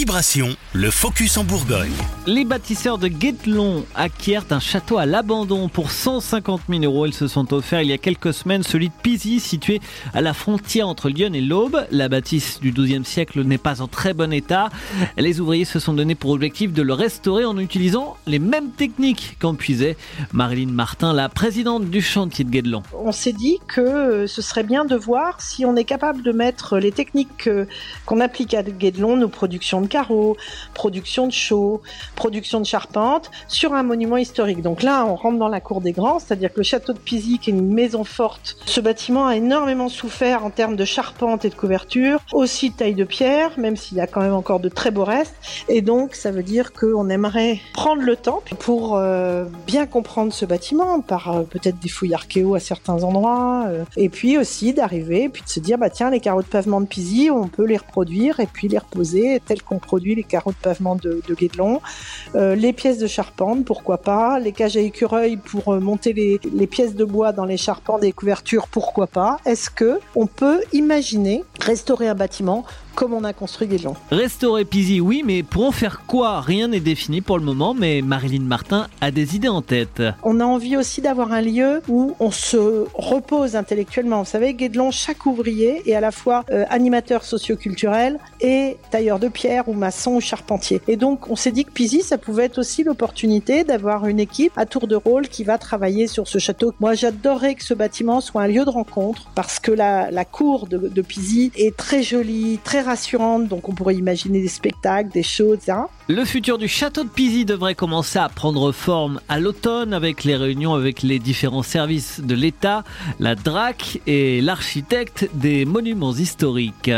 Vibration, le focus en Bourgogne. Les bâtisseurs de Guédelon acquièrent un château à l'abandon pour 150 000 euros. Ils se sont offerts il y a quelques semaines celui de Pizy, situé à la frontière entre Lyon et l'Aube. La bâtisse du XIIe siècle n'est pas en très bon état. Les ouvriers se sont donné pour objectif de le restaurer en utilisant les mêmes techniques qu'en puisait Marilyn Martin, la présidente du chantier de Guédelon. On s'est dit que ce serait bien de voir si on est capable de mettre les techniques qu'on applique à Guédelon, nos productions de carreaux, production de chaux, production de charpente, sur un monument historique. Donc là, on rentre dans la cour des grands, c'est-à-dire que le château de Pizy, qui est une maison forte, ce bâtiment a énormément souffert en termes de charpente et de couverture, aussi de taille de pierre, même s'il y a quand même encore de très beaux restes. Et donc, ça veut dire qu'on aimerait prendre le temps pour euh, bien comprendre ce bâtiment, par euh, peut-être des fouilles archéo à certains endroits, euh, et puis aussi d'arriver, puis de se dire, bah tiens, les carreaux de pavement de Pizy, on peut les reproduire et puis les reposer tels qu'on produit les carreaux de pavement de, de Guédelon, euh, les pièces de charpente, pourquoi pas, les cages à écureuil pour euh, monter les, les, pièces de bois dans les charpentes et couvertures, pourquoi pas. Est-ce que on peut imaginer restaurer un bâtiment comme on a construit Guédelon. Restaurer Pizy, oui, mais pour en faire quoi? Rien n'est défini pour le moment, mais Marilyn Martin a des idées en tête. On a envie aussi d'avoir un lieu où on se repose intellectuellement. Vous savez, Guédelon, chaque ouvrier est à la fois euh, animateur socioculturel et tailleur de pierre ou maçon ou charpentier. Et donc, on s'est dit que Pizy, ça pouvait être aussi l'opportunité d'avoir une équipe à tour de rôle qui va travailler sur ce château. Moi, j'adorerais que ce bâtiment soit un lieu de rencontre parce que la, la cour de, de est très jolie, rassurante, donc on pourrait imaginer des spectacles, des shows. Le futur du château de Pizy devrait commencer à prendre forme à l'automne avec les réunions avec les différents services de l'État, la DRAC et l'architecte des monuments historiques.